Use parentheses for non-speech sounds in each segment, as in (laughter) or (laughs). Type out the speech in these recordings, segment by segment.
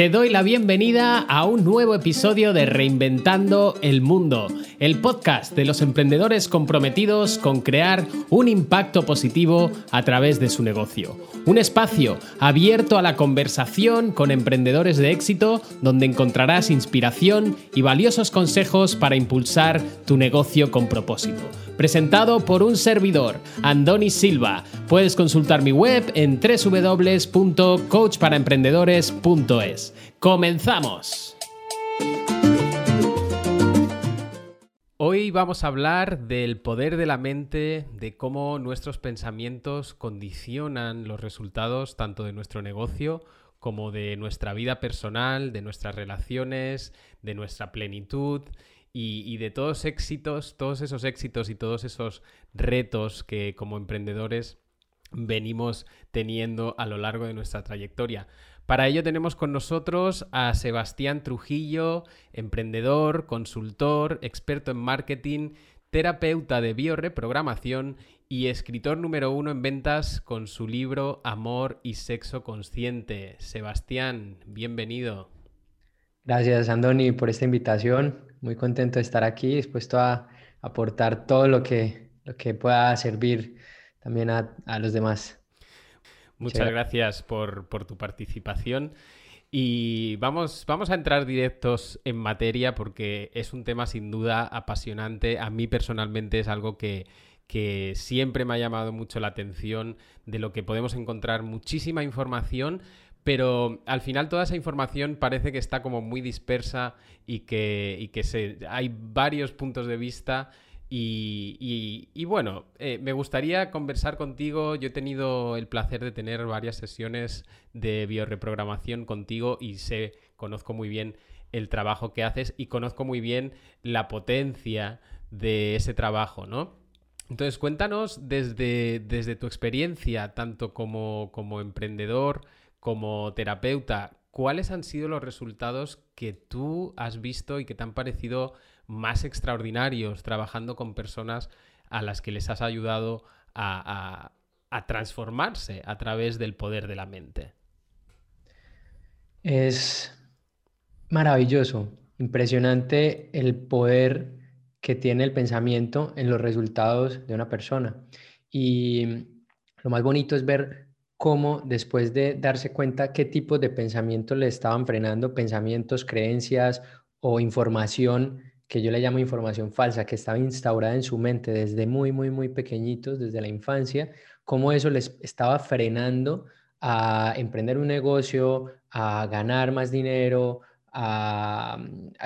Te doy la bienvenida a un nuevo episodio de Reinventando el Mundo, el podcast de los emprendedores comprometidos con crear un impacto positivo a través de su negocio. Un espacio abierto a la conversación con emprendedores de éxito donde encontrarás inspiración y valiosos consejos para impulsar tu negocio con propósito presentado por un servidor, Andoni Silva. Puedes consultar mi web en www.coachparaemprendedores.es. ¡Comenzamos! Hoy vamos a hablar del poder de la mente, de cómo nuestros pensamientos condicionan los resultados tanto de nuestro negocio como de nuestra vida personal, de nuestras relaciones, de nuestra plenitud y, de todos éxitos, todos esos éxitos y todos esos retos que como emprendedores venimos teniendo a lo largo de nuestra trayectoria. Para ello tenemos con nosotros a Sebastián Trujillo, emprendedor, consultor, experto en marketing, terapeuta de bioreprogramación y escritor número uno en ventas con su libro Amor y Sexo Consciente. Sebastián, bienvenido. Gracias, Andoni, por esta invitación muy contento de estar aquí, dispuesto a aportar todo lo que, lo que pueda servir también a, los demás. Muchas gracias por, tu participación. Y vamos, vamos a entrar directos en materia porque es un tema sin duda apasionante. A mí personalmente es algo que, que siempre me ha llamado mucho la atención, de lo que podemos encontrar muchísima información, pero al final toda esa información parece que está como muy dispersa y que, que se, hay varios puntos de vista. Y, bueno, eh, me gustaría conversar contigo. Yo he tenido el placer de tener varias sesiones de bioreprogramación contigo y sé, conozco muy bien el trabajo que haces y conozco muy bien la potencia de ese trabajo, ¿no? Entonces, cuéntanos desde, desde tu experiencia, tanto como, como emprendedor, como terapeuta, ¿cuáles han sido los resultados que tú has visto y que te han parecido más extraordinarios trabajando con personas a las que les has ayudado a, transformarse a través del poder de la mente? Es maravilloso, impresionante el poder que tiene el pensamiento en los resultados de una persona. Y lo más bonito es ver cómo después de darse cuenta qué tipo de pensamientos le estaban frenando, pensamientos, creencias o información, que yo le llamo información falsa, que estaba instaurada en su mente desde muy, muy, muy pequeñitos, desde la infancia, cómo eso les estaba frenando a emprender un negocio, a ganar más dinero, a,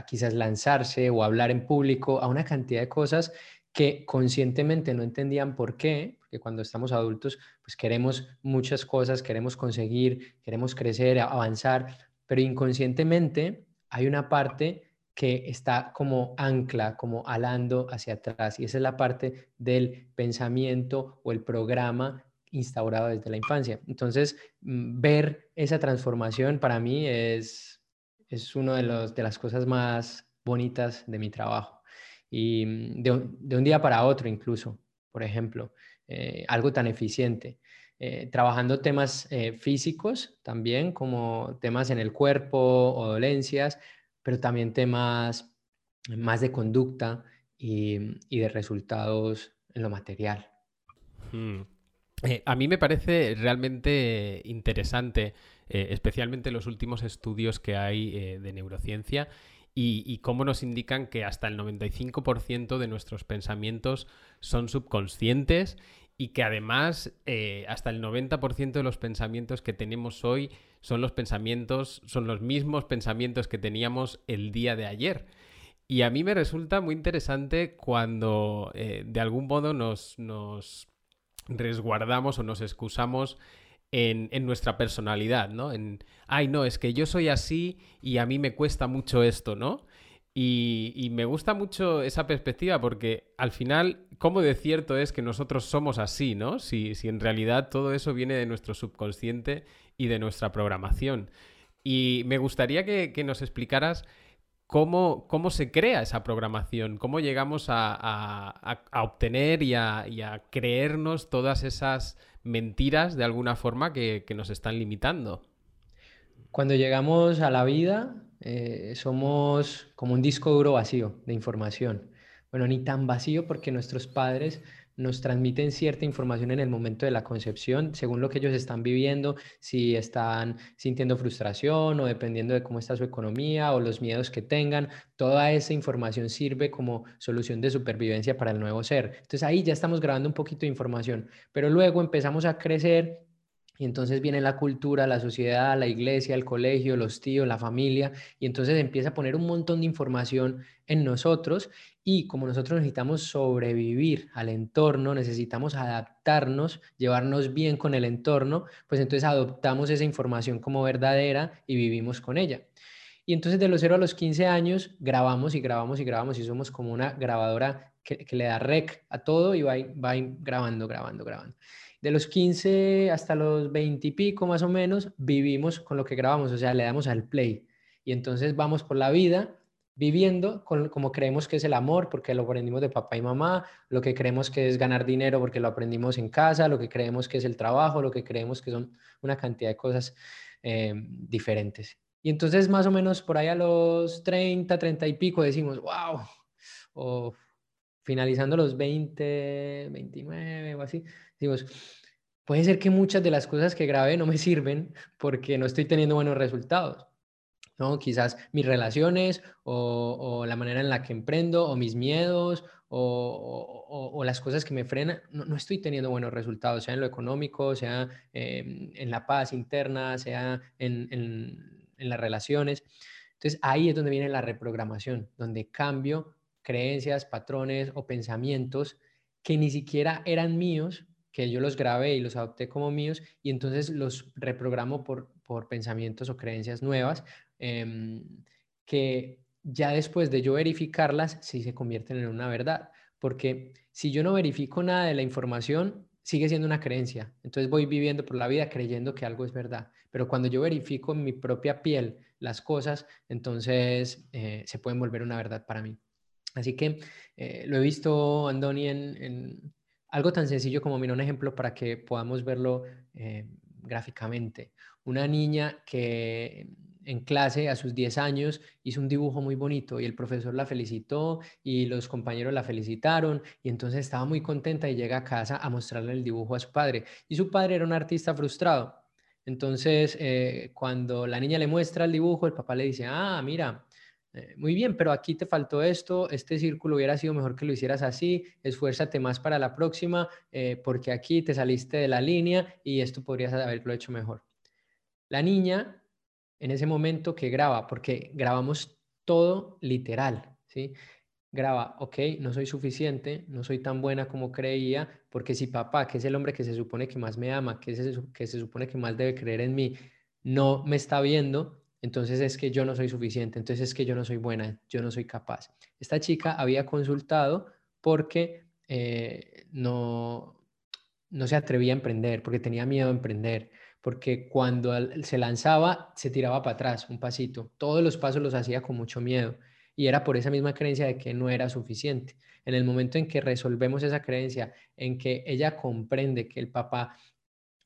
quizás lanzarse o hablar en público, a una cantidad de cosas que conscientemente no entendían por qué, porque cuando estamos adultos, pues queremos muchas cosas, queremos conseguir, queremos crecer, avanzar, pero inconscientemente hay una parte que está como ancla, como alando hacia atrás, y esa es la parte del pensamiento o el programa instaurado desde la infancia. Entonces, mm, ver esa transformación para mí es, es una de, de las cosas más bonitas de mi trabajo y mm, de un, día para otro incluso, por ejemplo, eh, algo tan eficiente. Eh, trabajando temas eh, físicos también, como temas en el cuerpo o dolencias, pero también temas más de conducta y, de resultados en lo material. Hmm. a mí me parece realmente interesante, especialmente los últimos estudios que hay de neurociencia y, cómo nos indican que hasta el 95% de nuestros pensamientos son subconscientes y que además eh, hasta el 90% de los pensamientos que tenemos hoy son los pensamientos, son los mismos pensamientos que teníamos el día de ayer. Y a mí me resulta muy interesante cuando eh, de algún modo nos, nos resguardamos o nos excusamos en, nuestra personalidad, ¿no? En, ay, no, es que yo soy así y a mí me cuesta mucho esto, ¿no? Y, me gusta mucho esa perspectiva porque al final, ¿cómo de cierto es que nosotros somos así, ¿no? Si, si en realidad todo eso viene de nuestro subconsciente y de nuestra programación. Y me gustaría que, nos explicaras cómo, cómo, se crea esa programación, cómo llegamos a, obtener y, y a, creernos todas esas mentiras de alguna forma que, nos están limitando. Cuando llegamos a la vida, eh, somos como un disco duro vacío de información. Bueno, ni tan vacío porque nuestros padres nos transmiten cierta información en el momento de la concepción, según lo que ellos están viviendo, si están sintiendo frustración o dependiendo de cómo está su economía o los miedos que tengan, toda esa información sirve como solución de supervivencia para el nuevo ser. Entonces ahí ya estamos grabando un poquito de información, pero luego empezamos a crecer y entonces viene la cultura, la sociedad, la iglesia, el colegio, los tíos, la familia, y entonces empieza a poner un montón de información en nosotros y como nosotros necesitamos sobrevivir al entorno, necesitamos adaptarnos, llevarnos bien con el entorno, pues entonces adoptamos esa información como verdadera y vivimos con ella. Y entonces de los 0 a los 15 años grabamos y grabamos y grabamos y somos como una grabadora que, le da rec a todo y va, va grabando, grabando, grabando de los 15 hasta los 20 y pico más o menos, vivimos con lo que grabamos, o sea, le damos al play. Y entonces vamos por la vida viviendo con, como creemos que es el amor, porque lo aprendimos de papá y mamá, lo que creemos que es ganar dinero, porque lo aprendimos en casa, lo que creemos que es el trabajo, lo que creemos que son una cantidad de cosas eh, diferentes. Y entonces más o menos por ahí a los 30, 30 y pico decimos, wow, o finalizando los 20, 29 o así, decimos, puede ser que muchas de las cosas que grabé no me (laughs) sirven porque no estoy teniendo buenos resultados. ¿no? Quizás mis relaciones o, la manera en la que emprendo o mis miedos o, las cosas que me frenan, no, estoy teniendo buenos resultados, sea en lo económico, sea em, en la paz interna, sea en, en las relaciones. Entonces ahí es donde viene la reprogramación, donde cambio creencias, patrones o pensamientos que ni siquiera eran míos, que yo los grabé y los adopté como míos y entonces los reprogramo por, por pensamientos o creencias nuevas em, que ya después de yo verificarlas sí se convierten en una verdad. Porque si yo no verifico nada de la información, sigue siendo una creencia. Entonces voy viviendo por la vida creyendo que algo es verdad. Pero cuando yo verifico en mi propia piel las cosas, entonces eh, se pueden volver una verdad para mí. Así que eh, lo he visto, Andoni, en, algo tan sencillo como, mira, un ejemplo para que podamos verlo eh, gráficamente. Una niña que en clase a sus 10 años hizo un dibujo muy bonito y el profesor la felicitó y los compañeros la felicitaron y entonces estaba muy contenta y llega a casa a mostrarle el dibujo a su padre. Y su padre era un artista frustrado. Entonces, eh, cuando la niña le muestra el dibujo, el papá le dice, ah, mira, eh, muy bien, pero aquí te faltó esto, este círculo hubiera sido mejor que lo hicieras así, esfuérzate más para la próxima, eh, porque aquí te saliste de la línea y esto podrías haberlo hecho mejor. La niña, en ese momento que graba, porque grabamos todo literal, ¿sí? Graba, ok, no soy suficiente, no soy tan buena como creía, porque si papá, que es el hombre que se supone que más me ama, que, es que se supone que más debe creer en mí, no me está viendo, entonces es que yo no soy suficiente, entonces es que yo no soy buena, yo no soy capaz. Esta chica había consultado porque eh, no, no se atrevía a emprender, porque tenía miedo a emprender, porque cuando se lanzaba se tiraba para atrás un pasito, todos los pasos los hacía con mucho miedo y era por esa misma creencia de que no era suficiente. En el momento en que resolvemos esa creencia, en que ella comprende que el papá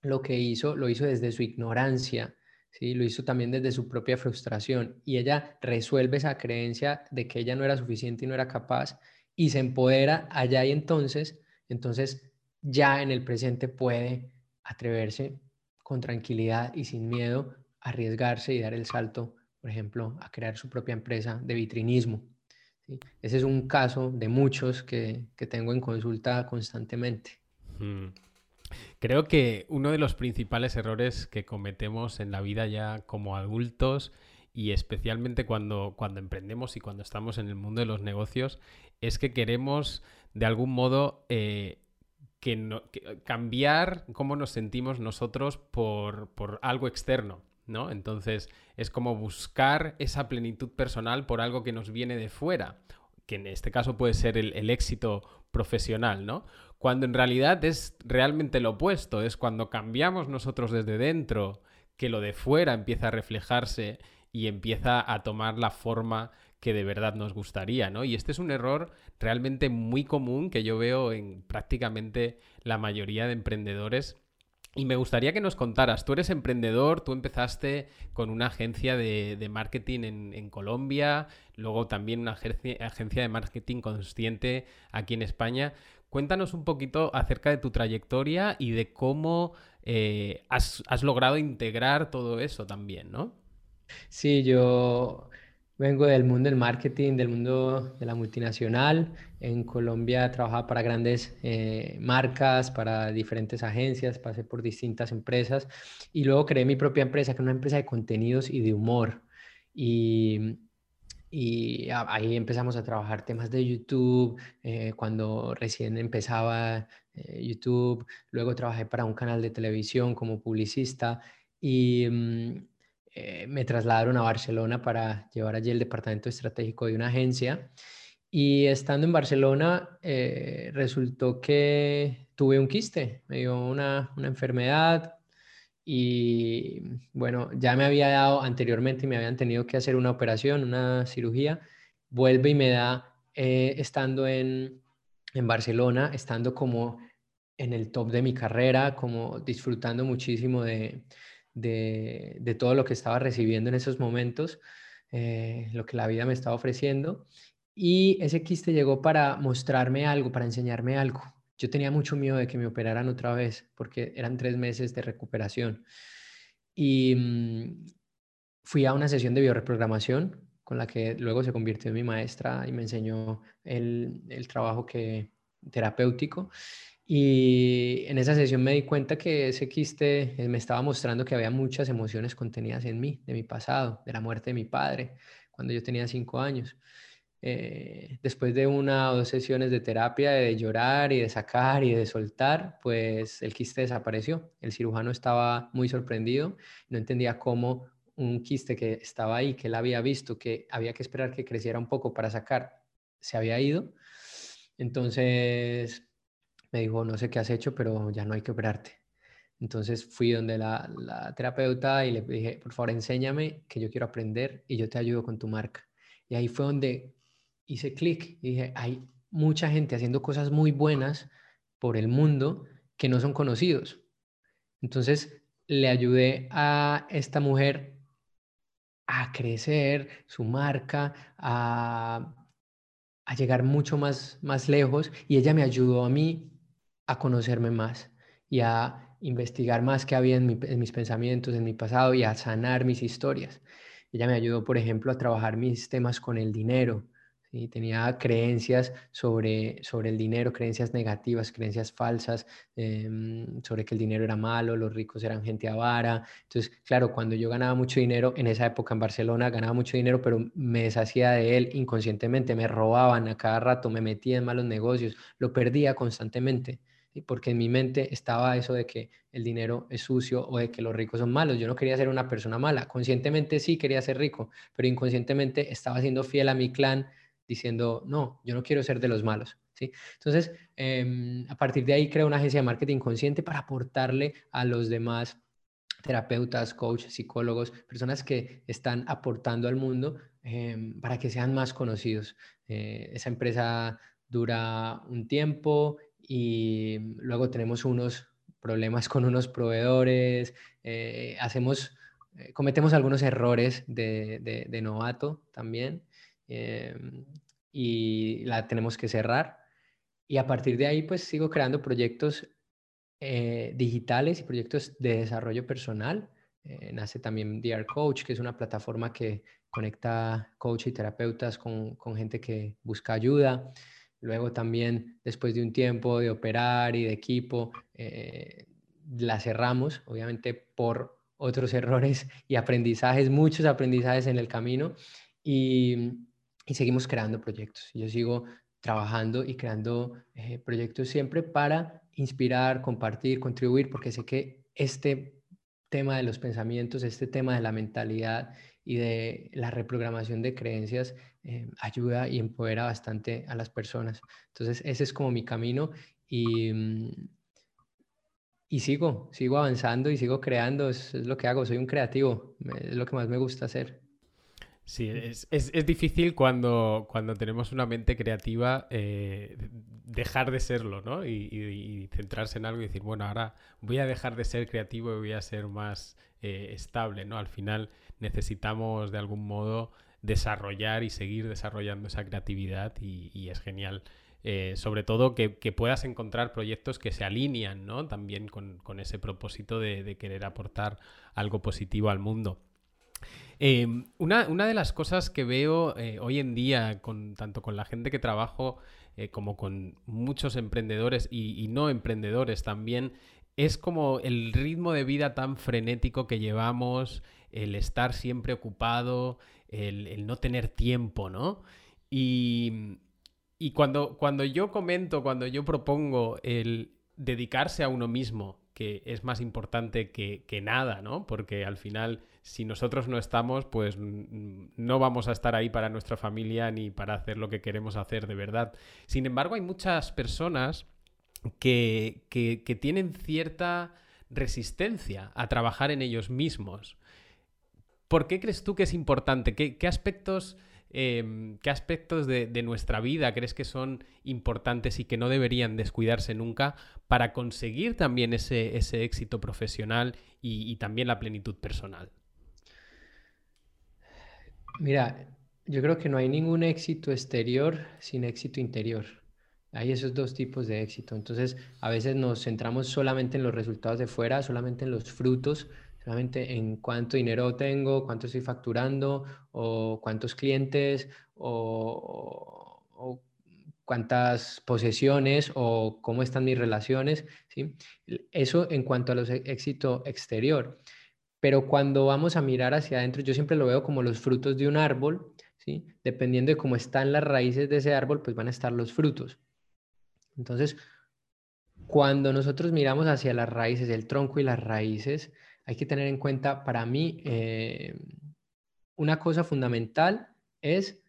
lo que hizo, lo hizo desde su ignorancia, ¿sí? Lo hizo también desde su propia frustración y ella resuelve esa creencia de que ella no era suficiente y no era capaz y se empodera allá y entonces, entonces ya en el presente puede atreverse con tranquilidad y sin miedo a arriesgarse y dar el salto, por ejemplo, a crear su propia empresa de vitrinismo. Ese es un caso de muchos que, tengo en consulta constantemente. Mm. Creo que uno de los principales errores que cometemos en la vida ya como adultos y especialmente cuando, cuando emprendemos y cuando estamos en el mundo de los negocios es que queremos de algún modo eh, que cambiar cómo nos sentimos nosotros por, por algo externo. ¿no? Entonces es como buscar esa plenitud personal por algo que nos viene de fuera, que en este caso puede ser el éxito profesional, ¿no? cuando en realidad es realmente lo opuesto, es cuando cambiamos nosotros desde dentro, que lo de fuera empieza a reflejarse y empieza a tomar la forma que de verdad nos gustaría, ¿no? Y este es un error realmente muy común que yo veo en prácticamente la mayoría de emprendedores y me gustaría que nos contaras, tú eres emprendedor, tú empezaste con una agencia de, marketing en, Colombia, luego también una agencia, de marketing consciente aquí en España. Cuéntanos un poquito acerca de tu trayectoria y de cómo eh, has, has logrado integrar todo eso también, ¿no? Sí, yo Vengo del mundo del marketing, del mundo de la multinacional. En Colombia trabajaba para grandes eh, marcas, para diferentes agencias, pasé por distintas empresas y luego creé mi propia empresa, que es una empresa de contenidos y de humor. Y, y ahí empezamos a trabajar temas de YouTube, eh, cuando recién empezaba eh, YouTube. Luego trabajé para un canal de televisión como publicista y... Eh, me trasladaron a Barcelona para llevar allí el departamento estratégico de una agencia. Y estando en Barcelona, eh, resultó que tuve un quiste, me dio una, una, enfermedad y bueno, ya me había dado anteriormente, me habían tenido que hacer una operación, una cirugía. Vuelve y me da, eh, estando en, en Barcelona, estando como en el top de mi carrera, como disfrutando muchísimo de, de, todo lo que estaba recibiendo en esos momentos, eh, lo que la vida me estaba ofreciendo. Y ese quiste llegó para mostrarme algo, para enseñarme algo. Yo tenía mucho miedo de que me operaran otra vez, porque eran tres meses de recuperación. Y mm, fui a una sesión de bioreprogramación con la que luego se convirtió en mi maestra y me enseñó el, el trabajo que, terapéutico. Y en esa sesión me di cuenta que ese quiste eh, me estaba mostrando que había muchas emociones contenidas en mí, de mi pasado, de la muerte de mi padre, cuando yo tenía cinco años. Eh, después de una o dos sesiones de terapia, de llorar y de sacar y de soltar, pues el quiste desapareció. El cirujano estaba muy sorprendido, no entendía cómo un quiste que estaba ahí, que él había visto, que había que esperar que creciera un poco para sacar, se había ido. Entonces me dijo, no sé qué has hecho, pero ya no hay que operarte. Entonces fui donde la, terapeuta y le dije, por favor, enséñame que yo quiero aprender y yo te ayudo con tu marca. Y ahí fue donde hice clic y dije, hay mucha gente haciendo cosas muy buenas por el mundo que no son conocidos. Entonces le ayudé a esta mujer a crecer su marca, a, a llegar mucho más, más lejos y ella me ayudó a mí a conocerme más y a investigar más que había en, mis pensamientos, en mi pasado y a sanar mis historias. Ella me ayudó, por ejemplo, a trabajar mis temas con el dinero. ¿sí? Tenía creencias sobre, sobre el dinero, creencias negativas, creencias falsas, em, sobre que el dinero era malo, los ricos eran gente avara. Entonces, claro, cuando yo ganaba mucho dinero, en esa época en Barcelona ganaba mucho dinero, pero me deshacía de él inconscientemente, me robaban a cada rato, me metía en malos negocios, lo perdía constantemente porque en mi mente estaba eso de que el dinero es sucio o de que los ricos son malos. Yo no quería ser una persona mala. Conscientemente sí quería ser rico, pero inconscientemente estaba siendo fiel a mi clan diciendo, no, yo no quiero ser de los malos. ¿sí? Entonces, em, a partir de ahí creo una agencia de marketing consciente para aportarle a los demás terapeutas, coaches, psicólogos, personas que están aportando al mundo em, para que sean más conocidos. Eh, esa empresa dura un tiempo y luego tenemos unos problemas con unos proveedores, eh, hacemos, eh, cometemos algunos errores de, novato también eh, y la tenemos que cerrar. Y a partir de ahí, pues sigo creando proyectos digitales y proyectos de desarrollo personal. nace también DR Coach, que es una plataforma que conecta coach y terapeutas con, con gente que busca ayuda. Luego también, después de un tiempo de operar y de equipo, eh, la cerramos, obviamente por otros (laughs) errores y aprendizajes, muchos aprendizajes en el camino y, seguimos creando proyectos. Yo sigo trabajando y creando eh, proyectos siempre para inspirar, compartir, contribuir, porque sé que este tema de los pensamientos, este tema de la mentalidad y de la reprogramación de creencias eh, ayuda y empodera bastante a las personas. Entonces, ese es como mi camino y, mm, y sigo, sigo avanzando y sigo creando, es, lo que hago, soy un creativo, es lo que más me gusta hacer. Sí, es, difícil cuando, cuando tenemos una mente creativa eh, dejar de serlo, ¿no? Y, centrarse en algo y decir, bueno, ahora voy a dejar de ser creativo y voy a ser más eh, estable, ¿no? Al final necesitamos de algún modo desarrollar y seguir desarrollando esa creatividad y, es genial. Eh, sobre todo que, puedas encontrar proyectos que se alinean ¿no? también con, ese propósito de, querer aportar algo positivo al mundo. Em, una, de las cosas que veo eh, hoy en día, con, tanto con la gente que trabajo eh, como con muchos emprendedores y, no emprendedores también, es como el ritmo de vida tan frenético que llevamos, el estar siempre ocupado, el, no tener tiempo, ¿no? Y, y cuando, cuando yo comento, cuando yo propongo el dedicarse a uno mismo, que es más importante que, que, nada, ¿no? Porque al final, si nosotros no estamos, pues no vamos a estar ahí para nuestra familia ni para hacer lo que queremos hacer de verdad. Sin embargo, hay muchas personas que, que, tienen cierta resistencia a trabajar en ellos mismos. ¿Por qué crees tú que es importante? ¿Qué, aspectos, em, qué aspectos de, nuestra vida crees que son importantes y que no deberían descuidarse nunca para conseguir también ese, éxito profesional y, también la plenitud personal? Mira, yo creo que no hay ningún éxito exterior sin éxito interior. Hay esos dos tipos de éxito. Entonces, a veces nos centramos solamente en los resultados de fuera, solamente en los frutos, solamente en cuánto dinero tengo, cuánto estoy facturando, o cuántos clientes, o, cuántas posesiones, o cómo están mis relaciones. ¿sí? Eso en cuanto a los éxito exterior. Pero cuando vamos a mirar hacia adentro, yo siempre lo veo como los frutos de un árbol, ¿sí? Dependiendo de cómo están las raíces de ese árbol, pues van a estar los frutos. Entonces, cuando nosotros miramos hacia las raíces, el tronco y las raíces, hay que tener en cuenta, para mí, eh, una cosa fundamental es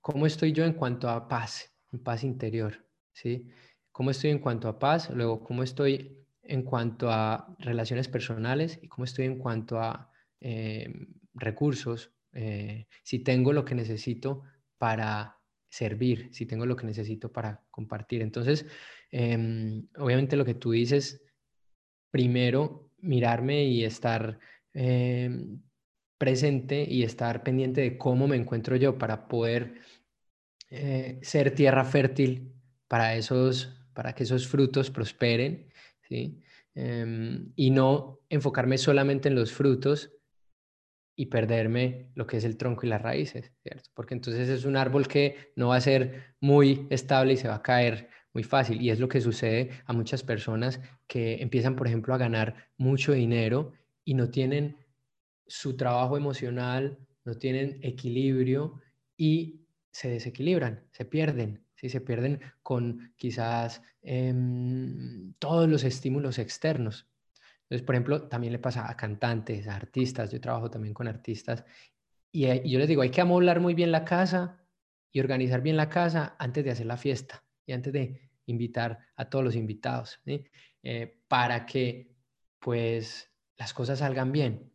cómo estoy yo en cuanto a paz, en paz interior, ¿sí? Cómo estoy en cuanto a paz, luego cómo estoy en cuanto a relaciones personales y cómo estoy en cuanto a eh, recursos, eh, si tengo lo que necesito para servir, si tengo lo que necesito para compartir. Entonces, em, obviamente lo que tú dices, primero mirarme y estar em, presente y estar pendiente de cómo me encuentro yo para poder eh, ser tierra fértil para, esos, para que esos frutos prosperen, ¿sí? Em, y no enfocarme solamente en los frutos, y perderme lo que es el tronco y las raíces, ¿cierto? Porque entonces es un árbol que no va a ser muy estable y se va a caer muy fácil. Y es lo que sucede a muchas personas que empiezan, por ejemplo, a ganar mucho dinero y no tienen su trabajo emocional, no tienen equilibrio y se desequilibran, se pierden, ¿sí? se pierden con quizás em, todos los estímulos externos. Entonces, por ejemplo, también le pasa a cantantes, a artistas, yo trabajo también con artistas, y, yo les digo, hay que amoblar muy bien la casa y organizar bien la casa antes de hacer la fiesta y antes de invitar a todos los invitados, eh, para que pues las cosas salgan bien.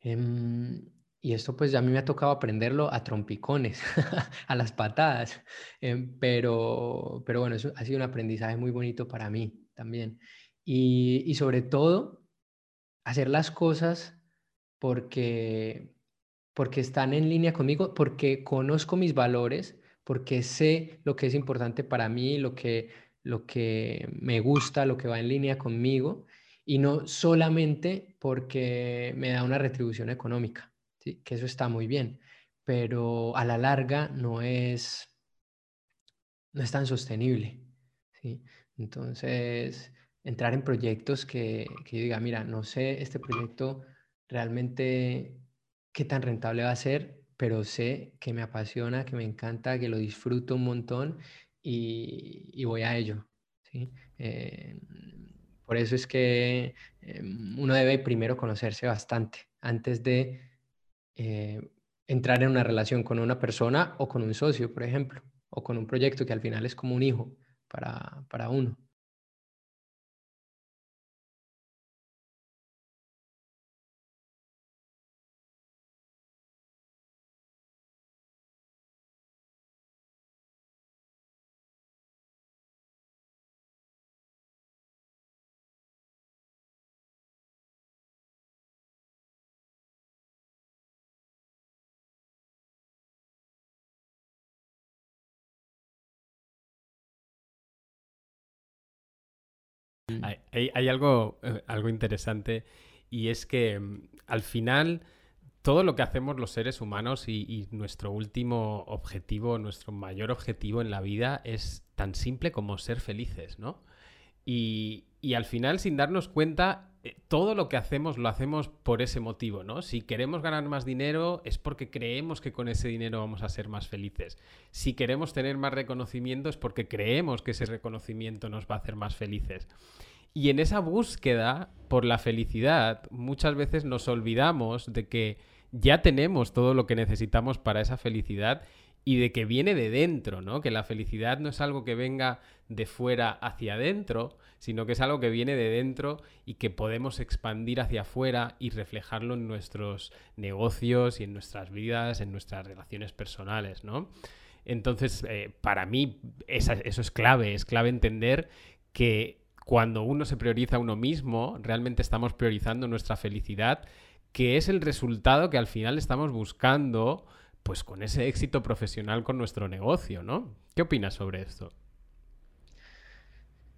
Em, y esto pues a mí me ha tocado aprenderlo a trompicones, (laughs) a las patadas, em, pero, pero bueno, eso ha sido un aprendizaje muy bonito para mí también y, sobre todo hacer las cosas porque, porque están en línea conmigo, porque conozco mis valores, porque sé lo que es importante para mí, lo que, lo que me gusta, lo que va en línea conmigo, y no solamente porque me da una retribución económica, ¿sí? que eso está muy bien, pero a la larga no es, no es tan sostenible. ¿sí? Entonces, entrar en proyectos que, que yo diga, mira, no sé este proyecto realmente qué tan rentable va a ser, pero sé que me apasiona, que me encanta, que lo disfruto un montón y, y voy a ello. ¿sí? Eh, por eso es que em, uno debe primero conocerse bastante antes de eh, entrar en una relación con una persona o con un socio, por ejemplo, o con un proyecto que al final es como un hijo para, para uno. Hay, algo, eh, algo interesante y es que mm, al final todo lo que hacemos los seres humanos y, nuestro último objetivo, nuestro mayor objetivo en la vida es tan simple como ser felices, ¿no? Y, al final, sin darnos cuenta, todo lo que hacemos lo hacemos por ese motivo, ¿no? Si queremos ganar más dinero es porque creemos que con ese dinero vamos a ser más felices. Si queremos tener más reconocimiento es porque creemos que ese reconocimiento nos va a hacer más felices. Y en esa búsqueda por la felicidad, muchas veces nos olvidamos de que ya tenemos todo lo que necesitamos para esa felicidad y de que viene de dentro, ¿no? Que la felicidad no es algo que venga de fuera hacia adentro, sino que es algo que viene de dentro y que podemos expandir hacia afuera y reflejarlo en nuestros negocios y en nuestras vidas, en nuestras relaciones personales, ¿no? Entonces, eh, para mí, eso es clave, es clave entender que cuando uno se prioriza a uno mismo, realmente estamos priorizando nuestra felicidad que es el resultado que al final estamos buscando, pues con ese éxito profesional con nuestro negocio, ¿no? ¿Qué opinas sobre esto?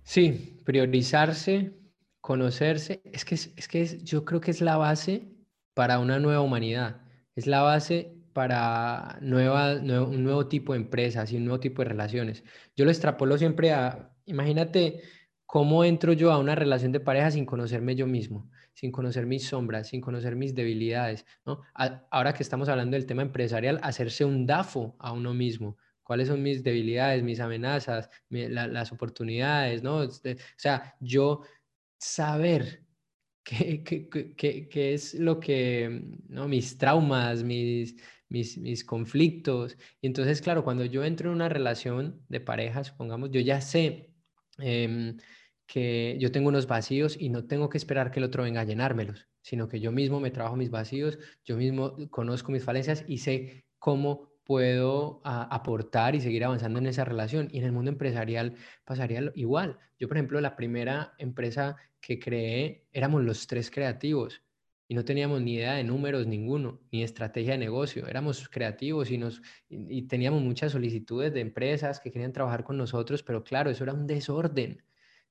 Sí, priorizarse, conocerse, es que, es que yo creo que es la base para una nueva humanidad, es la base para nueva, un nuevo tipo de empresas y un nuevo tipo de relaciones. Yo lo extrapolo siempre a, imagínate cómo entro yo a una relación de pareja sin conocerme yo mismo sin conocer mis sombras, sin conocer mis debilidades, ¿no? ahora que estamos hablando del tema empresarial, hacerse un DAFO a uno mismo. ¿Cuáles son mis debilidades, mis amenazas, las oportunidades, ¿no? Este, o sea, yo saber qué, qué, es lo que, ¿no? Mis traumas, mis, mis, mis, conflictos. Y entonces, claro, cuando yo entro en una relación de pareja, supongamos, yo ya sé em, que yo tengo unos vacíos y no tengo que esperar que el otro venga a llenármelos, sino que yo mismo me trabajo mis vacíos, yo mismo conozco mis falencias y sé cómo puedo aportar y seguir avanzando en esa relación. Y en el mundo empresarial pasaría igual. Yo, por ejemplo, la primera empresa que creé, éramos los tres creativos y no teníamos ni idea de números ninguno, ni estrategia de negocio. Éramos creativos y, nos, y teníamos muchas solicitudes de empresas que querían trabajar con nosotros, pero claro, eso era un desorden.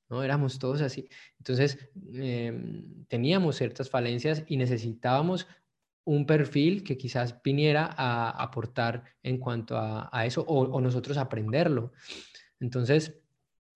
¿no? Éramos todos así. Entonces, em, teníamos ciertas falencias y necesitábamos un perfil que quizás viniera a aportar en cuanto a, eso o, nosotros aprenderlo. Entonces,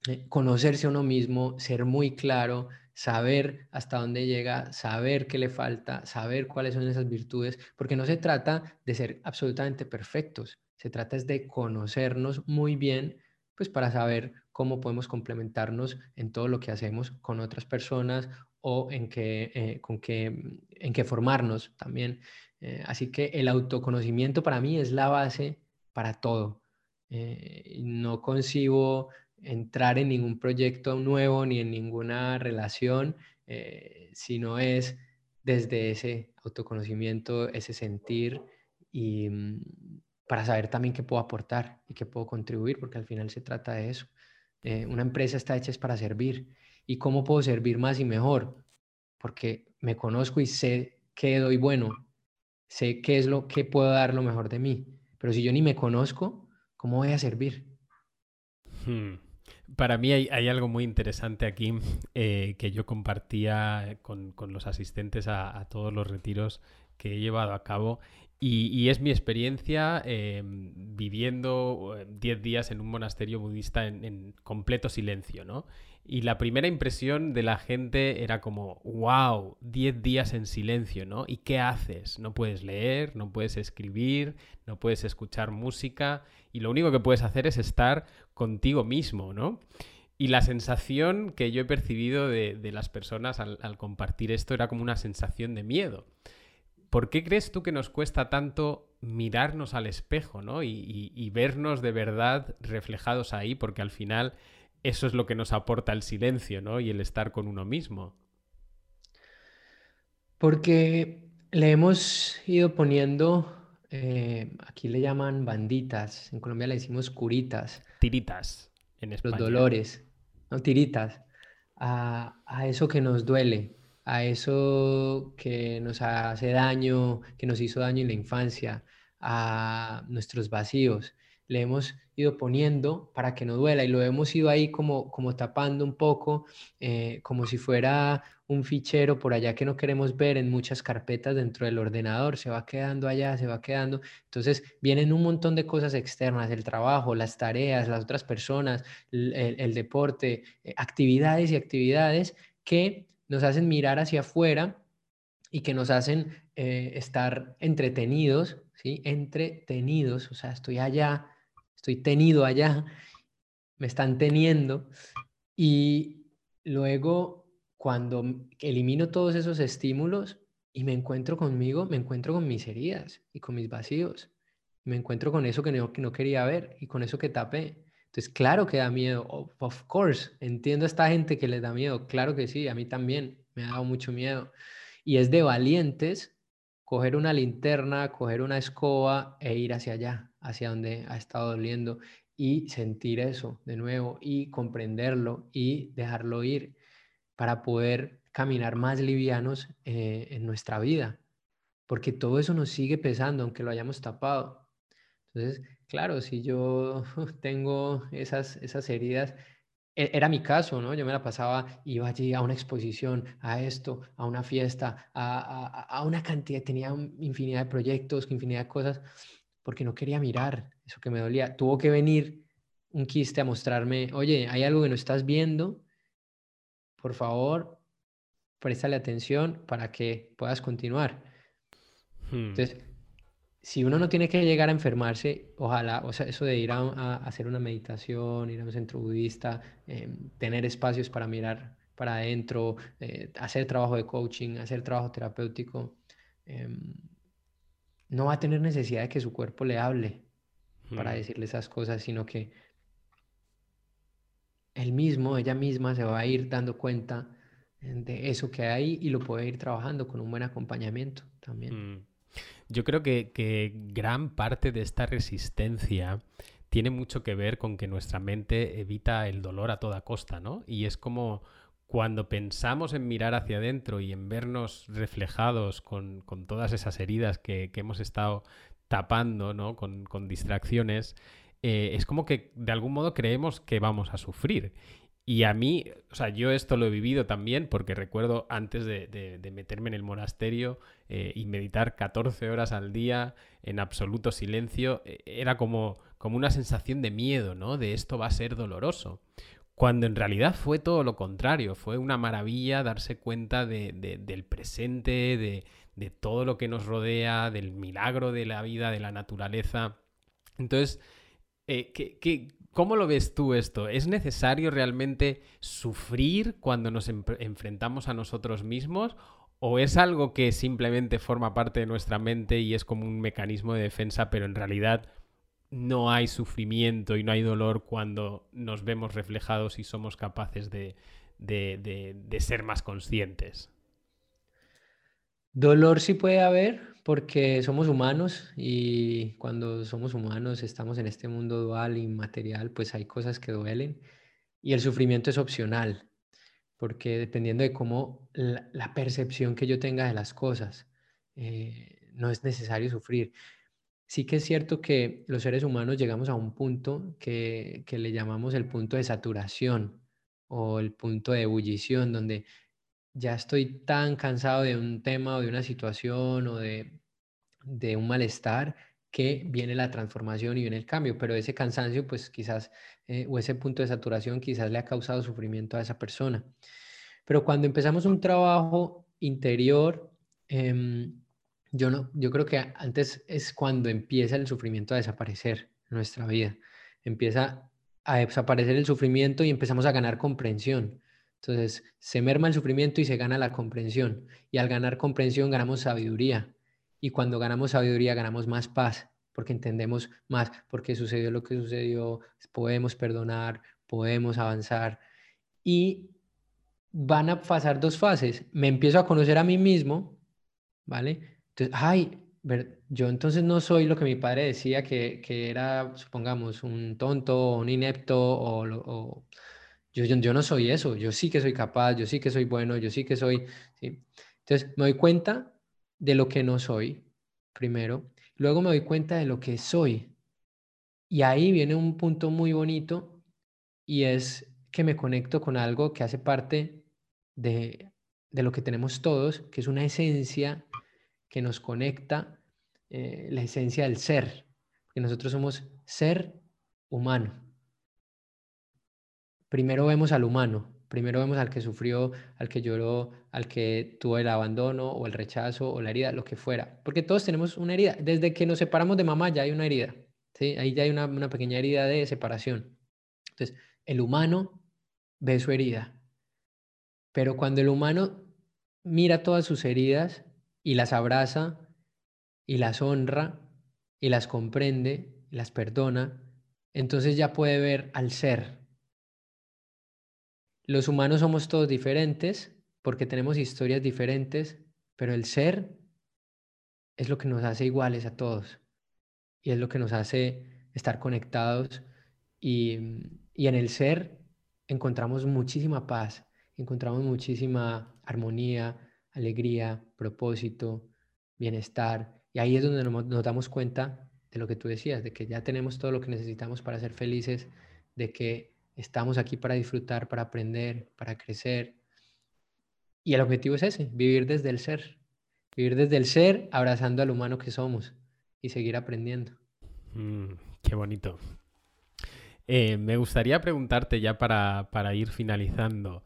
eh, conocerse a uno mismo, ser muy claro, saber hasta dónde llega, saber qué le falta, saber cuáles son esas virtudes, porque no se trata de ser absolutamente perfectos, se trata es de conocernos muy bien, pues para saber cómo podemos complementarnos en todo lo que hacemos con otras personas o en qué, eh, con qué, en qué formarnos también. Eh, así que el autoconocimiento para mí es la base para todo. Eh, no concibo entrar en ningún proyecto nuevo ni en ninguna relación si no es desde ese autoconocimiento, ese sentir y mm, para saber también qué puedo aportar y qué puedo contribuir, porque al final se trata de eso. Eh, una empresa está hecha es para servir. ¿Y cómo puedo servir más y mejor? Porque me conozco y sé qué doy bueno, sé qué es lo que puedo dar lo mejor de mí. Pero si yo ni me conozco, ¿cómo voy a servir? Hmm. Para mí hay, algo muy interesante aquí eh, que yo compartía con, los asistentes a, todos los retiros que he llevado a cabo y, es mi experiencia em, viviendo 10 eh, días en un monasterio budista en, completo silencio, ¿no? Y la primera impresión de la gente era como, wow, 10 días en silencio, ¿no? ¿Y qué haces? No puedes leer, no puedes escribir, no puedes escuchar música y lo único que puedes hacer es estar contigo mismo, ¿no? Y la sensación que yo he percibido de, las personas al compartir esto era como una sensación de miedo. ¿Por qué crees tú que nos cuesta tanto mirarnos al espejo ¿no? y, vernos de verdad reflejados ahí? Porque al final eso es lo que nos aporta el silencio ¿no? y el estar con uno mismo. Porque le hemos ido poniendo, eh, aquí le llaman banditas, en Colombia le decimos curitas. Tiritas, en España. Los dolores, no tiritas, a, a eso que nos duele, a eso que nos hace daño, que nos hizo daño en la infancia, a nuestros vacíos. Le hemos ido poniendo para que no duela y lo hemos ido ahí como, como tapando un poco, eh, como si fuera un fichero por allá que no queremos ver en muchas carpetas dentro del ordenador, se va quedando allá, se va quedando. Entonces vienen un montón de cosas externas, el trabajo, las tareas, las otras personas, el, deporte, eh, actividades y actividades que nos hacen mirar hacia afuera y que nos hacen eh, estar entretenidos, ¿sí? Entretenidos, o sea, estoy allá, estoy tenido allá, me están teniendo y luego cuando elimino todos esos estímulos y me encuentro conmigo, me encuentro con mis heridas y con mis vacíos. Me encuentro con eso que no, que no quería ver y con eso que tapé. Entonces, claro que da miedo. Of course, entiendo a esta gente que les da miedo. Claro que sí, a mí también me ha dado mucho miedo. Y es de valientes coger una linterna, coger una escoba e ir hacia allá, hacia donde ha estado doliendo y sentir eso de nuevo y comprenderlo y dejarlo ir para poder caminar más livianos eh, en nuestra vida, porque todo eso nos sigue pesando, aunque lo hayamos tapado. Entonces, claro, si yo (laughs) tengo esas, esas heridas, era mi caso, ¿no? Yo me la pasaba, iba allí a una exposición, a esto, a una fiesta, a, a, una cantidad, tenía infinidad de proyectos, infinidad de cosas, porque no quería mirar eso que me dolía. Tuvo que venir un quiste a mostrarme, oye, hay algo que no estás viendo por favor, préstale atención para que puedas continuar. Hmm. Entonces, si uno no tiene que llegar a enfermarse, ojalá, o sea, eso de ir a, hacer una meditación, ir a un centro budista, em, tener espacios para mirar para adentro, eh, hacer trabajo de coaching, hacer trabajo terapéutico, em, no va a tener necesidad de que su cuerpo le hable para hmm. decirle esas cosas, sino que él mismo, ella misma se va a ir dando cuenta de eso que hay y lo puede ir trabajando con un buen acompañamiento también. Mm. Yo creo que, gran parte de esta resistencia tiene mucho que ver con que nuestra mente evita el dolor a toda costa, ¿no? Y es como cuando pensamos en mirar hacia adentro y en vernos reflejados con, todas esas heridas que, hemos estado tapando, ¿no? Con, distracciones, eh, es como que de algún modo creemos que vamos a sufrir. Y a mí, o sea, yo esto lo he vivido también porque recuerdo antes de, meterme en el monasterio eh, y meditar 14 horas al día en absoluto silencio, eh, era como, como una sensación de miedo, ¿no? De esto va a ser doloroso. Cuando en realidad fue todo lo contrario, fue una maravilla darse cuenta del presente, de todo lo que nos rodea, del milagro de la vida, de la naturaleza. Entonces, eh, cómo lo ves tú esto? ¿Es necesario realmente sufrir cuando nos enfrentamos a nosotros mismos? ¿O es algo que simplemente forma parte de nuestra mente y es como un mecanismo de defensa, pero en realidad no hay sufrimiento y no hay dolor cuando nos vemos reflejados y somos capaces de ser más conscientes? Dolor sí puede haber porque somos humanos y cuando somos humanos estamos en este mundo dual y material, pues hay cosas que duelen y el sufrimiento es opcional porque dependiendo de cómo la, percepción que yo tenga de las cosas, eh, no es necesario sufrir. Sí que es cierto que los seres humanos llegamos a un punto que, que le llamamos el punto de saturación o el punto de ebullición, donde ya estoy tan cansado de un tema o de una situación o de, un malestar que viene la transformación y viene el cambio, pero ese cansancio, pues quizás, eh, o ese punto de saturación quizás le ha causado sufrimiento a esa persona. Pero cuando empezamos un trabajo interior, em, yo, no, yo creo que antes es cuando empieza el sufrimiento a desaparecer en nuestra vida. Empieza a desaparecer el sufrimiento y empezamos a ganar comprensión. Entonces, se merma el sufrimiento y se gana la comprensión. Y al ganar comprensión ganamos sabiduría. Y cuando ganamos sabiduría ganamos más paz, porque entendemos más por qué sucedió lo que sucedió, podemos perdonar, podemos avanzar. Y van a pasar dos fases. Me empiezo a conocer a mí mismo, ¿vale? Entonces, ay, yo entonces no soy lo que mi padre decía que, era, supongamos, un tonto, un inepto o, o yo, yo, no soy eso, yo sí que soy capaz, yo sí que soy bueno, yo sí que soy... ¿sí? Entonces me doy cuenta de lo que no soy, primero. Luego me doy cuenta de lo que soy. Y ahí viene un punto muy bonito y es que me conecto con algo que hace parte de, lo que tenemos todos, que es una esencia que nos conecta, eh, la esencia del ser, que nosotros somos ser humano. Primero vemos al humano, primero vemos al que sufrió, al que lloró, al que tuvo el abandono o el rechazo o la herida, lo que fuera, porque todos tenemos una herida. Desde que nos separamos de mamá ya hay una herida, ¿sí? ahí ya hay una, una pequeña herida de separación. Entonces, el humano ve su herida, pero cuando el humano mira todas sus heridas y las abraza y las honra y las comprende y las perdona, entonces ya puede ver al ser. Los humanos somos todos diferentes porque tenemos historias diferentes, pero el ser es lo que nos hace iguales a todos y es lo que nos hace estar conectados y, y en el ser encontramos muchísima paz, encontramos muchísima armonía, alegría, propósito, bienestar. Y ahí es donde nos, damos cuenta de lo que tú decías, de que ya tenemos todo lo que necesitamos para ser felices, de que estamos aquí para disfrutar, para aprender, para crecer. Y el objetivo es ese, vivir desde el ser, vivir desde el ser, abrazando al humano que somos y seguir aprendiendo. Mm, qué bonito. Eh, me gustaría preguntarte ya para, para ir finalizando.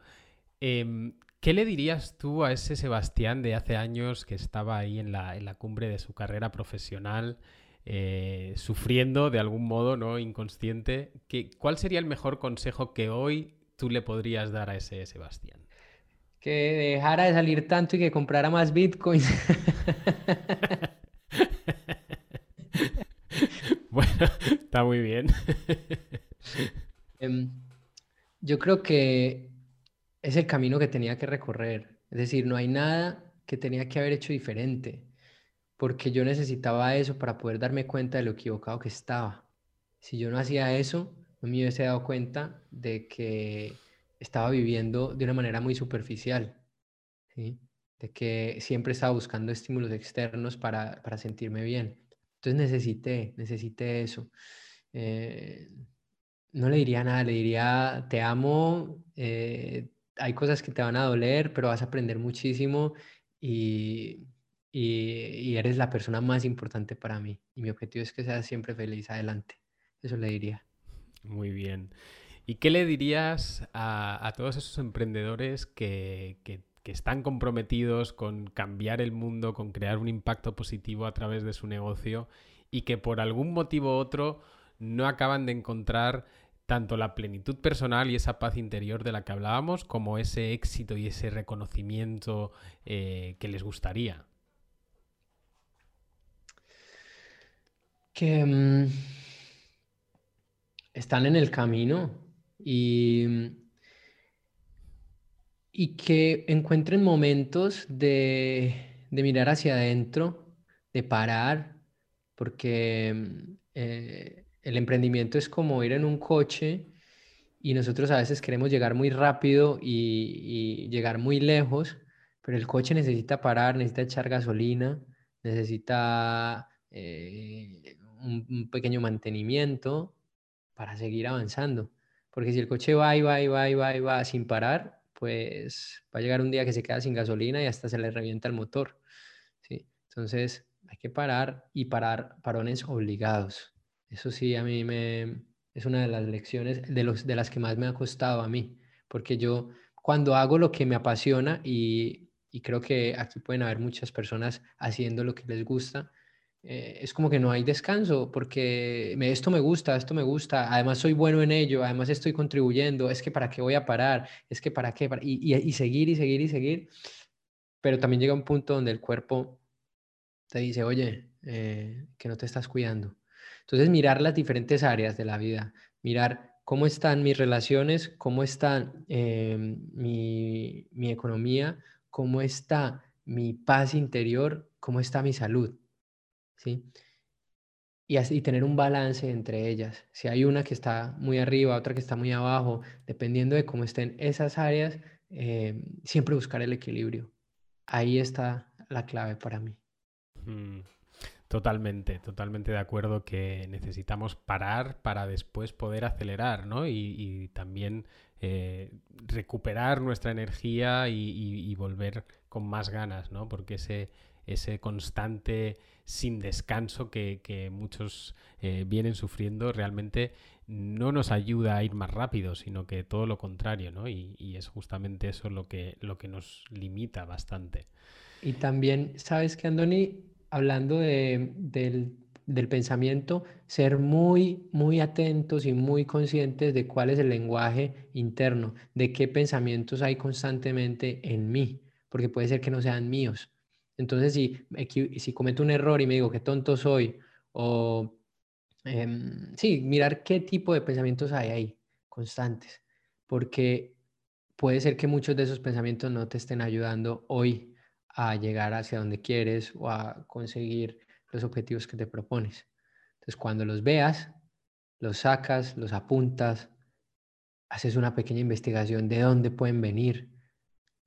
Em, ¿Qué le dirías tú a ese Sebastián de hace años que estaba ahí en la, cumbre de su carrera profesional, eh, sufriendo de algún modo, ¿no? Inconsciente. ¿Cuál sería el mejor consejo que hoy tú le podrías dar a ese Sebastián? Que dejara de salir tanto y que comprara más bitcoins. (laughs) bueno, está muy bien. Em, yo creo que es el camino que tenía que recorrer. Es decir, no hay nada que tenía que haber hecho diferente, porque yo necesitaba eso para poder darme cuenta de lo equivocado que estaba. Si yo no hacía eso, no me hubiese dado cuenta de que estaba viviendo de una manera muy superficial, ¿sí? de que siempre estaba buscando estímulos externos para, sentirme bien. Entonces necesité, necesité eso. Eh, no le diría nada, le diría, te amo, eh, hay cosas que te van a doler, pero vas a aprender muchísimo y, y, eres la persona más importante para mí. Y mi objetivo es que seas siempre feliz adelante. Eso le diría. Muy bien. ¿Y qué le dirías a, todos esos emprendedores que, están comprometidos con cambiar el mundo, con crear un impacto positivo a través de su negocio y que por algún motivo u otro no acaban de encontrar tanto la plenitud personal y esa paz interior de la que hablábamos, como ese éxito y ese reconocimiento eh, que les gustaría. Que mm, están en el camino y, y que encuentren momentos de, mirar hacia adentro, de parar, porque mm, eh, el emprendimiento es como ir en un coche y nosotros a veces queremos llegar muy rápido y, llegar muy lejos, pero el coche necesita parar, necesita echar gasolina, necesita eh, un, pequeño mantenimiento para seguir avanzando. Porque si el coche va y va y va y va y va sin parar, pues va a llegar un día que se queda sin gasolina y hasta se le revienta el motor. ¿sí? Entonces hay que parar y parar parones obligados. Eso sí, a mí me, es una de las lecciones de, los, de las que más me ha costado a mí, porque yo cuando hago lo que me apasiona y, y creo que aquí pueden haber muchas personas haciendo lo que les gusta, eh, es como que no hay descanso, porque me, esto me gusta, esto me gusta, además soy bueno en ello, además estoy contribuyendo, es que para qué voy a parar, es que para qué, y, y, seguir y seguir y seguir, pero también llega un punto donde el cuerpo te dice, oye, eh, que no te estás cuidando entonces, mirar las diferentes áreas de la vida, mirar cómo están mis relaciones, cómo está em, mi, economía, cómo está mi paz interior, cómo está mi salud. ¿Sí? Y, así, tener un balance entre ellas. Si hay una que está muy arriba, otra que está muy abajo, dependiendo de cómo estén esas áreas, em, siempre buscar el equilibrio. Ahí está la clave para mí. Mm. Totalmente, totalmente de acuerdo que necesitamos parar para después poder acelerar, ¿no? Y, también eh, recuperar nuestra energía y, volver con más ganas, ¿no? Porque ese, ese constante sin descanso que, muchos eh, vienen sufriendo realmente no nos ayuda a ir más rápido, sino que todo lo contrario, ¿no? Y, es justamente eso lo que, lo que nos limita bastante. Y también, ¿sabes qué, Andoni? Hablando de, del, pensamiento, ser muy, muy atentos y muy conscientes de cuál es el lenguaje interno, de qué pensamientos hay constantemente en mí, porque puede ser que no sean míos. Entonces, si, si cometo un error y me digo qué tonto soy, o Em, sí, mirar qué tipo de pensamientos hay ahí, constantes, porque puede ser que muchos de esos pensamientos no te estén ayudando hoy a llegar hacia donde quieres o a conseguir los objetivos que te propones. Entonces, cuando los veas, los sacas, los apuntas, haces una pequeña investigación de dónde pueden venir,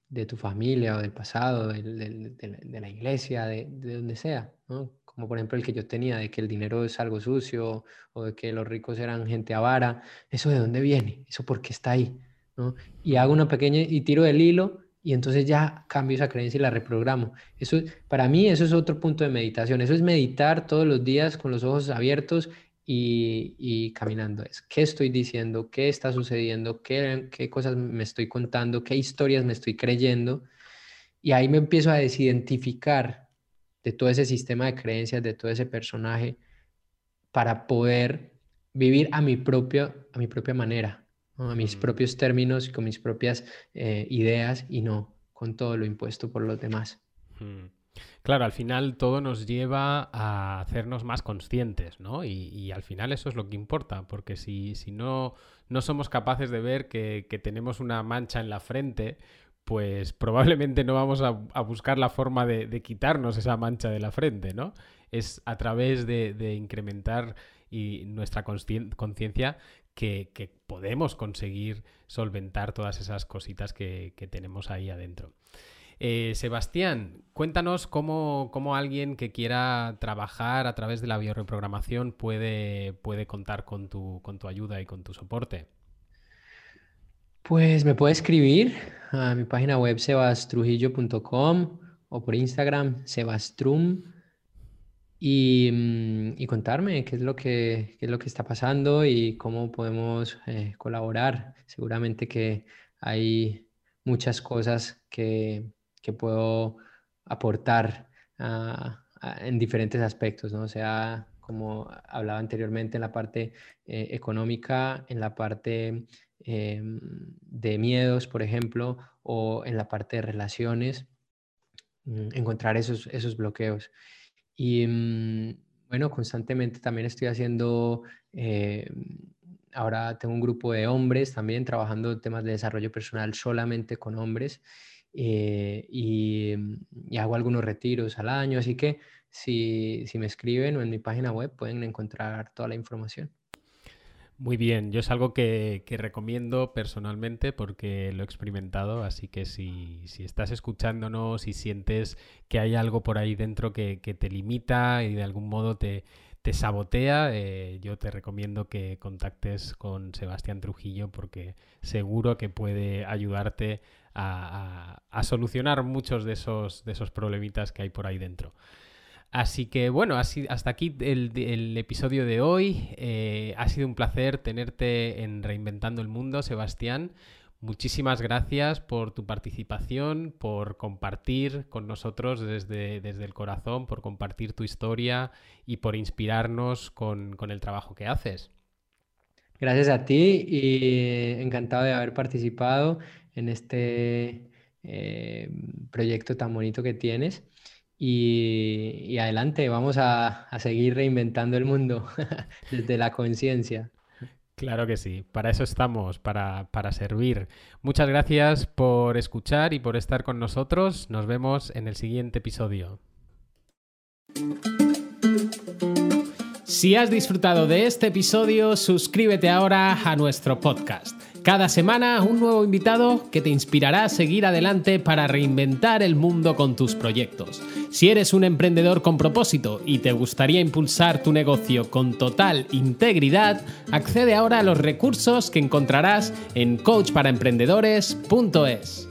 de tu familia o del pasado, de, la iglesia, de, donde sea, ¿no? como por ejemplo el que yo tenía, de que el dinero es algo sucio o de que los ricos eran gente avara, ¿eso de dónde viene? ¿Eso por qué está ahí? ¿no? Y hago una pequeña y tiro del hilo y entonces ya cambio esa creencia y la reprogramo. Eso, para mí eso es otro punto de meditación, eso es meditar todos los días con los ojos abiertos y, y, caminando es qué estoy diciendo, qué está sucediendo, qué, qué, cosas me estoy contando, qué historias me estoy creyendo. Y ahí me empiezo a desidentificar de todo ese sistema de creencias, de todo ese personaje, para poder vivir a mi, propio, a mi propia manera, a mis propios términos con mis propias eh, ideas y no con todo lo impuesto por los demás. Claro, al final todo nos lleva a hacernos más conscientes, ¿no? Y, al final eso es lo que importa, porque si, si no, no somos capaces de ver que, que, tenemos una mancha en la frente pues (laughs) probablemente no vamos a, buscar la forma de, quitarnos esa mancha de la frente, ¿no? Es a través de, incrementar y nuestra conciencia que, podemos conseguir solventar todas esas cositas que, tenemos ahí adentro. Eh, Sebastián, cuéntanos cómo, alguien que quiera trabajar a través de la bioreprogramación puede, puede contar con tu, con tu ayuda y con tu soporte. Pues me puede escribir a mi página web sebastrujillo.com o por Instagram sebastrum y, mm, y, contarme qué es, lo que, es lo que está pasando y cómo podemos eh, colaborar. Seguramente que hay muchas cosas que, que puedo aportar en diferentes aspectos, ¿no? O sea, como hablaba anteriormente, en la parte eh, económica, en la parte Em, de miedos, por ejemplo, o en la parte de relaciones, mm, encontrar esos, esos bloqueos. Y mm, bueno, constantemente también estoy haciendo, eh, ahora tengo un grupo de hombres también trabajando temas de desarrollo personal solamente con hombres eh, y, y, hago algunos retiros al año, así que si, si me escriben o en mi página web pueden encontrar toda la información. Muy bien, yo es algo que, recomiendo personalmente porque lo he experimentado, así que si, estás escuchándonos y sientes que hay algo por ahí dentro que, te limita y de algún modo te, sabotea, eh, yo te recomiendo que contactes con Sebastián Trujillo porque seguro que puede ayudarte a, solucionar muchos de esos, de esos problemitas que hay por ahí dentro. Así que bueno, hasta aquí el, episodio de hoy. Eh, ha sido un placer tenerte en Reinventando el Mundo, Sebastián. Muchísimas gracias por tu participación, por compartir con nosotros desde, desde el corazón, por compartir tu historia y por inspirarnos con, el trabajo que haces. Gracias a ti y encantado de haber participado en este eh, proyecto tan bonito que tienes. Y, adelante, vamos a, seguir reinventando el mundo (laughs) desde la conciencia. Claro que sí, para eso estamos, para, para servir. Muchas gracias por escuchar y por estar con nosotros. Nos vemos en el siguiente episodio. Si has disfrutado de este episodio, suscríbete ahora a nuestro podcast Cada semana un nuevo invitado que te inspirará a seguir adelante para reinventar el mundo con tus proyectos. Si eres un emprendedor con propósito y te gustaría impulsar tu negocio con total integridad, accede ahora a los recursos que encontrarás en coachparaemprendedores.es.